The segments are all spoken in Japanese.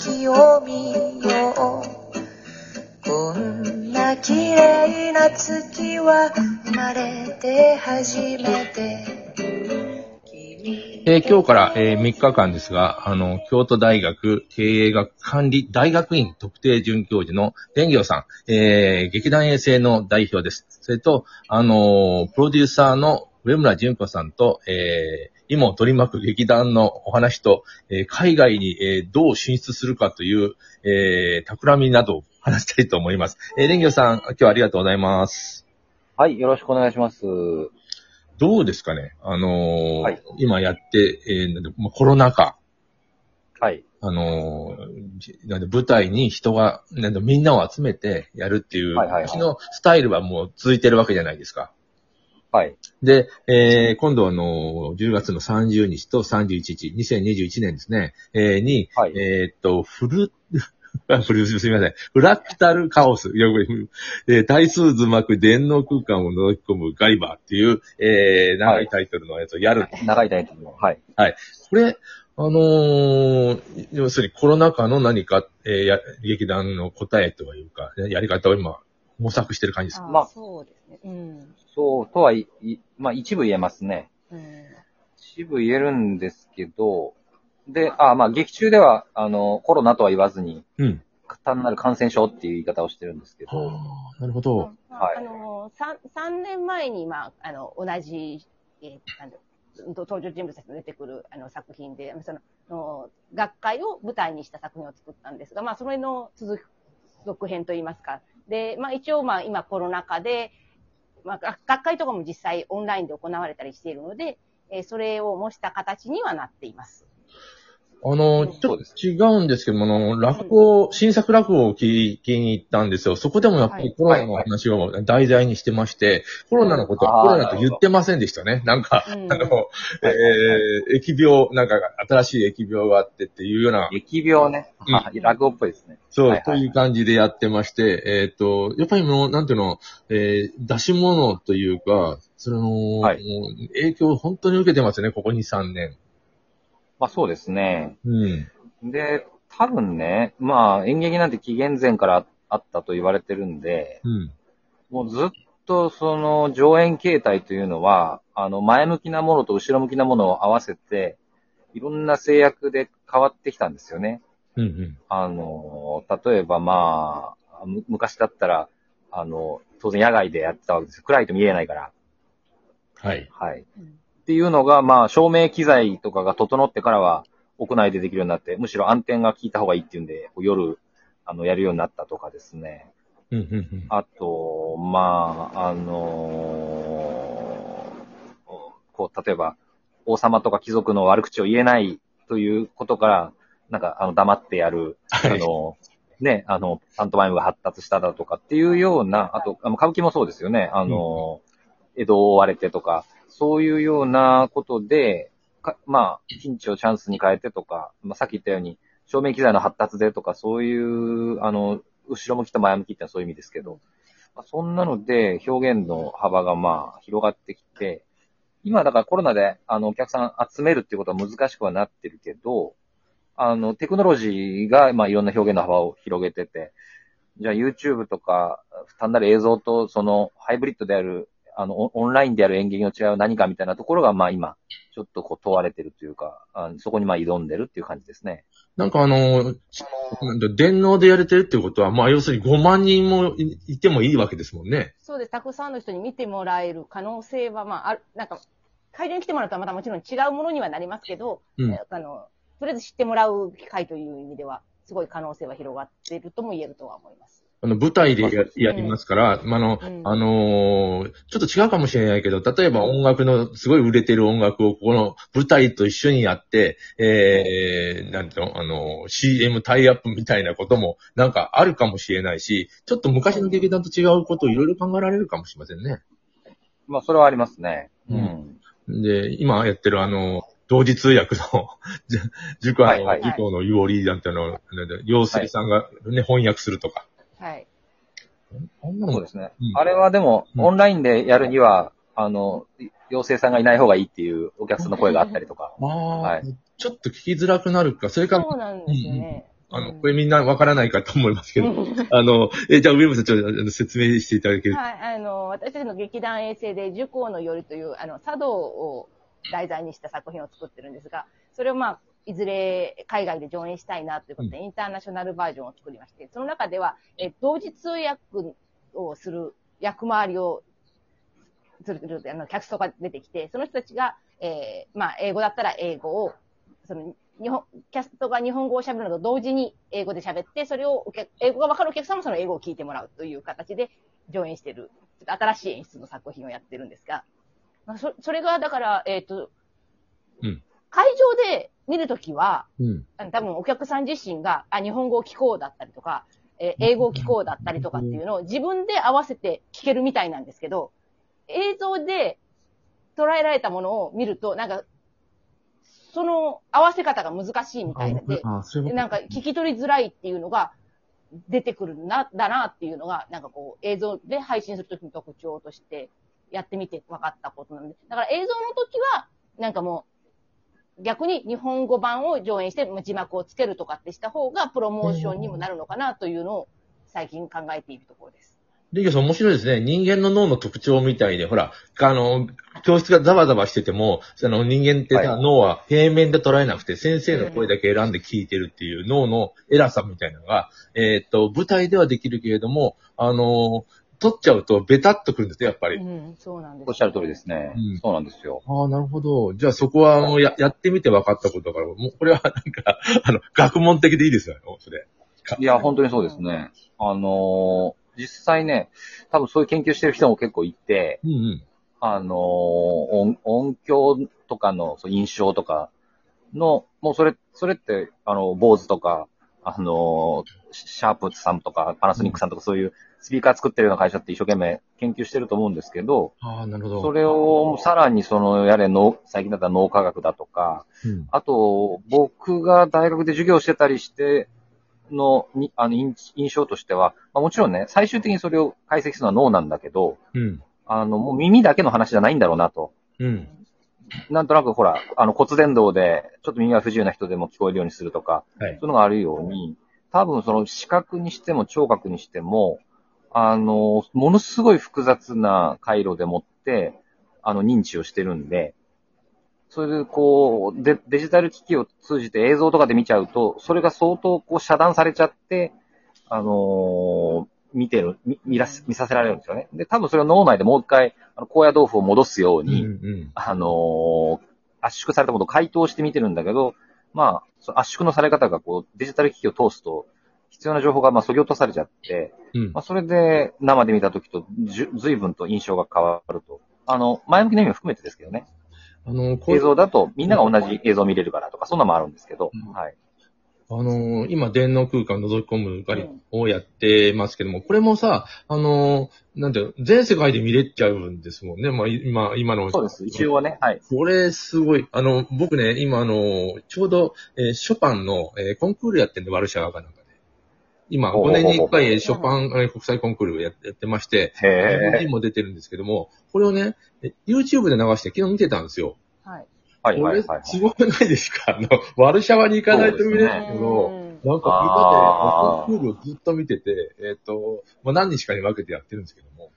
色を見よう。こんな綺麗な月は生まれて初めて。えー今日から、えー3日間ですが、あの、京都大学経営学管理大学院特定准教授の蓮行さん、えー劇団衛星の代表です。それと、あのープロデューサーの上村淳子さんと、えー今を取り巻く劇団のお話と、えー海外に、えーどう進出するかという、えー企みなどを話したいと思います。えー、蓮行さん、今日はありがとうございます。はい、よろしくお願いします。どうですかね？あのーはい今やって、えーなんでまあコロナ禍、はい。あのーなんで舞台に人が、なんでみんなを集めてやるっていう、はいはいはい昔のスタイルはもう続いてるわけじゃないですか。はい。で、えー今度あの、10月の30日と31日、2021年ですね、えーに、はい。えーっと、フル、フル、すみません。フラクタルカオス。えー対数図巻く電脳空間を覗き込むガイバーっていう、えー長いタイトルのやつをやる。長いタイトルの。はい。これ、あのー要するにコロナ禍の何か、えーや劇団の答えというか、やり方を今、模索してる感じですか。あまあそうですね。うん。そう、とはい、いまあ一部言えますね。うん。一部言えるんですけど、で、あまあ劇中では、あの、コロナとは言わずに、うん。単なる感染症っていう言い方をしてるんですけど、はあ、なるほど。まあはいあの、三三年前に、まあ、あの、同じ、えーあの登場人物たちが出てくるあの作品で、その、の学会を舞台にした作品を作ったんですが、まあ、それの続く続編といいますか。で、まあ、一応、まあ、今コロナ禍で、まあ、学会とかも実際オンラインで行われたりしているので、えそれを模した形にはなっています。あの、ちょっと違うんですけども、あの、落語、新作落語を聞きに行ったんですよ。そこでもやっぱりコロナの話を題材にしてまして、コロナのことはコロナと言ってませんでしたね。なんか、うんあの、えー、疫病、なんか新しい疫病があってっていうような、疫病ね。うんあ落語っぽいですね。そう、という感じでやってまして、えっ、と、やっぱりもう、なんていうの、えー、出し物というか、その、はい影響を本当に受けてますね、ここ2、3年。まあそうですね。うん。で、多分ね、まあ演劇なんて紀元前からあったと言われてるんで、うん。もうずっとその上演形態というのは、あの前向きなものと後ろ向きなものを合わせて、いろんな制約で変わってきたんですよね。うんうん。あの、例えばまあ、む昔だったら、あの、当然野外でやってたわけですよ。暗いと見えないから。はい。はい。うんっていうのが、まあ、照明機材とかが整ってからは、屋内でできるようになって、むしろ暗転が効いた方がいいっていうんで、夜、あの、やるようになったとかですね。あと、まあ、あのこう、例えば、王様とか貴族の悪口を言えないということから、なんか、あの、黙ってやる、あはい。の、ね、あの、パントマイムが発達しただとかっていうような、あと、あの歌舞伎もそうですよね。あの、江戸を追われてとか、そういうようなことで、かまあ、ピンチをチャンスに変えてとか、まあ、さっき言ったように、照明機材の発達でとか、そういう、あの、後ろ向きと前向きってのはそういう意味ですけど、まあ、そんなので表現の幅がまあ広がってきて、今だからコロナであのお客さん集めるっていうことは難しくはなってるけど、あのテクノロジーがまあいろんな表現の幅を広げてて、じゃあ YouTube とか単なる映像とそのハイブリッドである、あのオオンラインである演劇の違いは何かみたいなところがまあ今ちょっとこう問われてるというか、あのそこにまあ挑んでるっていう感じですね。なんかあの、電脳でやれてるってことは、まあ要するに5万人もいいてもいいわけですもんね。そうです。たくさんの人に見てもらえる可能性は、まあ、ある、なんか、会場に来てもらうとはまたもちろん違うものにはなりますけど、うんえあの、とりあえず知ってもらう機会という意味では、すごい可能性は広がっているとも言えるとは思います。あの、舞台でややりますから、まああの、うんあのーちょっと違うかもしれないけど、例えば音楽の、すごい売れてる音楽をこの舞台と一緒にやって、えー、なんていうの、あのー CM タイアップみたいなこともなんかあるかもしれないし、ちょっと昔の劇団と違うことをいろいろ考えられるかもしれませんね。まあそれはありますね。うんで、今やってるあの、同時通訳の、じ 塾あの、はいはい塾のユオリーなんてあの、陽水さんがね、翻訳するとか。はい。あんなのそうですね。うんあれはでも、うんオンラインでやるには、あの、妖精さんがいない方がいいっていうお客さんの声があったりとか。ああ、はいちょっと聞きづらくなるか、それから、そうなんですよね。あの、うんこれみんなわからないかと思いますけど、は あの、え、じゃあ、上村さん、ちょっとあの説明していただけるい、あの、私たちの劇団衛星で、樹光の夜という、あの、茶道を題材にした作品を作ってるんですが、それをまあ、いずれ海外で上演したいなということで、インターナショナルバージョンを作りまして、その中では、え同時通訳をする役回りをする、あの、キャストが出てきて、その人たちが、えーまあ、英語だったら英語を、その、日本、キャストが日本語を喋るのと同時に英語で喋って、それをお客、英語がわかるお客さんもその英語を聞いてもらうという形で上演してる、ちょっと新しい演出の作品をやってるんですが、まあ、そそれが、だから、えっ、と、うん。会場で見るときは、うん。多分お客さん自身が、あ、日本語を聞こうだったりとか、えー英語を聞こうだったりとかっていうのを自分で合わせて聞けるみたいなんですけど、映像で捉えられたものを見ると、なんか、その合わせ方が難しいみたいで、あ、そういうことなんか聞き取りづらいっていうのが出てくるな、だなっていうのが、なんかこう映像で配信するときの特徴としてやってみて分かったことなんで。だから映像の時は、なんかもう、逆に日本語版を上演して字幕をつけるとかってした方がプロモーションにもなるのかなというのを最近考えているところです。リギョさん面白いですね。人間の脳の特徴みたいで、ほら、あの、教室がザバザバしてても、その人間ってさ、はい脳は平面で捉えなくて、先生の声だけ選んで聞いてるっていう脳の偉さみたいなのが、えーっと、舞台ではできるけれども、あの、撮っちゃうとベタっとくるんですよ、やっぱり。うん、そうなんです。おっしゃる通りですね。うんそうなんですよ。ああ、なるほど。じゃあそこは、もうや、やってみて分かったことだから、もうこれはなんか、あの、学問的でいいですよね、それ。いや、本当にそうですね。あのー実際ね、多分そういう研究してる人も結構いて、うんうん。あのー音、音響とかのそう印象とかの、もうそれ、それって、あの、坊主とか、あのーシャープさんとか、パナソニックさんとかそういうスピーカー作ってるような会社って一生懸命研究してると思うんですけど、ああ、なるほど。それをさらにその、やれ脳、最近だったら脳科学だとか、うん。あと、僕が大学で授業してたりしての、にあの印印象としては、まあ、もちろんね、最終的にそれを解析するのは脳なんだけど、うん。あの、もう耳だけの話じゃないんだろうなと。うん。なんとなくほら、あの骨伝導で、ちょっと耳が不自由な人でも聞こえるようにするとか、はい。そういうのがあるように、多分その視覚にしても聴覚にしても、あの、ものすごい複雑な回路でもって、あの、認知をしてるんで、それでこう、デデジタル機器を通じて映像とかで見ちゃうと、それが相当こう遮断されちゃって、あのー見てる、見見らす見させられるんですよね。で、多分それを脳内でもう一回、あの高野豆腐を戻すよううんに、うん。あのー圧縮されたものを解凍して見てるんだけど、まあ、圧縮のされ方がこう、デジタル機器を通すと、必要な情報がまあ、削ぎ落とされちゃって、うんまあ、それで生で見たときと、じゅ随分と印象が変わると。あの、前向きな意味も含めてですけどね。あの、映像だとみんなが同じ映像を見れるからとか、そんなのもあるんですけど、うんはい。あのー今、電脳空間を覗き込む狩りをやってますけども、これもさ、あのーなんていうの、全世界で見れちゃうんですもんね。まあ、今、今の。そうです。一応はね、はい。これ、すごい。あの、僕ね、今、あの、ちょうど、えーショパンの、えーコンクールやってんで、ワルシャワかな。今、5ほうほうほう年に1回、えーショパンえー国際コンクールややってまして、日本へ人も出てるんですけども、これをね、え YouTube で流して昨日見てたんですよ。はい。ー。はい、これはい、はい。すごくないですか？あの、ワルシャワに行かないと見れないけど、うんなんか、あーみんなで、コンクールをずっと見てて、えっ、と、まあ、何日かに分けてやってるんですけども。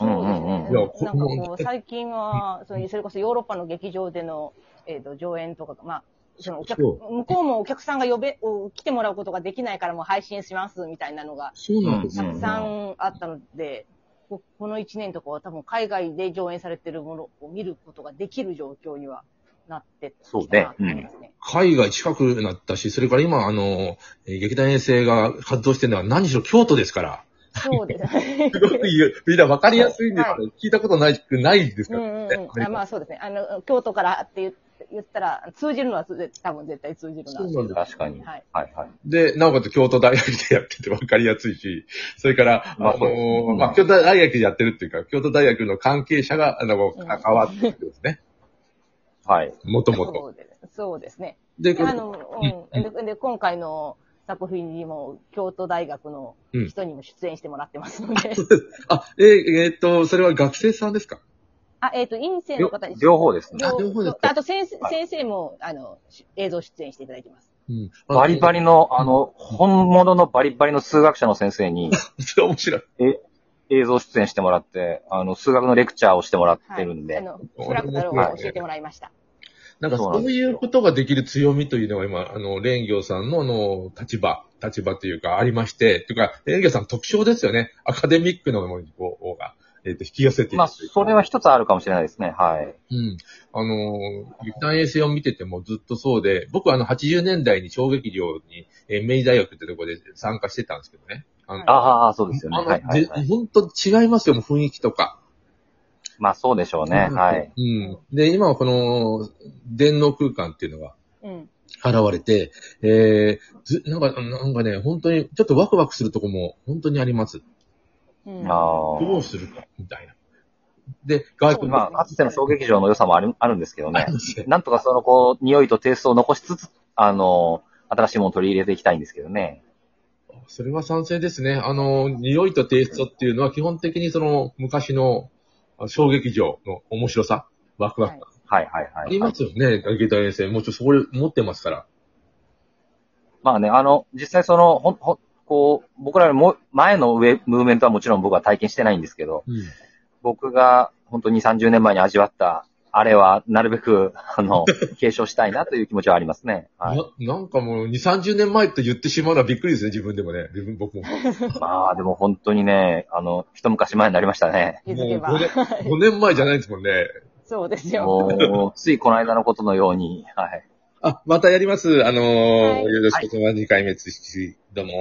うんうんうんいやこなんかこう、最近は、それこそヨーロッパの劇場での、えっ、と、上演とかが、まあ、そのお客、そ向こうもお客さんが呼べ、お来てもらうことができないからもう配信しますみたいなのがそうなんですよ。たくさんあったので、ここの1年とかは多分海外で上演されてるものを見ることができる状況にはなってきたなと思いますね。海外近くなったし、それから今、あの、えー劇団衛星が活動してるのは何しろ京都ですから。そうですね。すごく言うみんな分かりやすいんですけど、聞いたことないくないですからうんうんね。うん。あまあそうですね。あの、京都からって言言ったら、通じるのは多分絶対通じるな。そうなんです確かに。はい。はい、はい。で、なおかつ京都大学でやってて分かりやすいし、それから、あまあそうですの、まあ、京都大学でやってるっていうか、京都大学の関係者が、あの、うん関わってるんですね。はい。もともと。そうですね。で、であの、うん。でで、今回の作品にも、京都大学の人にも出演してもらってますので、あ、えーえーっと、それは学生さんですか？あ、えっ、と、院生の方に。両方ですね。あ両方ですか？あと先生、はい先生も、あの、し映像出演していただいてます。うん。バリバリの、あの、本物のバリバリの数学者の先生に それ面白い。映像出演してもらって、あの、数学のレクチャーをしてもらってるんで、あの、フラクタルを教えてもらいました。なんかそういうことができる強みというのが今、あの、蓮行さんのあの、立場、立場というかありまして、というか、蓮行さん特徴ですよね。アカデミックのものにこう、が、えっ、と、引き寄せていくまあ、それは一つあるかもしれないですね。はい。うん。あの、劇団衛星を見ててもずっとそうで、僕はあの80年代に小劇場に、えー明治大学ってところで参加してたんですけどね。あのああ、そうですよね。あのはい、はい、ぜはい。本当違いますよ、もう雰囲気とか。まあ、そうでしょうね。はい。うん。で、今はこの、電脳空間っていうのがうん。現れて、えー、ず、なんか、なんかね、本当に、ちょっとワクワクするとこも本当にあります。うん。あどうするか、みたいな。で、外あ。国まあ、かつての小劇場の良さもあるあるんですけどねなんとかその、こう、匂いとテイストを残しつつ、あの、新しいものを取り入れていきたいんですけどね。それは賛成ですね。あの、匂いとテイストっていうのは基本的にその昔の小劇場の面白さ、ワクワク感。はい、はい、はい。ありますよね、劇団衛星。もうちょっとそこで持ってますから。まあね、あの、実際その、ほん、ほん、こう、僕らも前の上、ムーブメントはもちろん僕は体験してないんですけど、うん。僕が本当に30年前に味わった、あれはなるべく、あの、継承したいなという気持ちはありますね。はい。ななんかもう2、30年前と言ってしまうのはびっくりですね、自分でもね。自分、僕も。まあでも本当にね、あの、一昔前になりましたね。気づけばもう。5年 ,5 年前じゃないですもんね。そうですよ。もう、ついこの間のことのように、はい。あ、またやります。あのーはいよろしくお願いします。2回目、つどうも。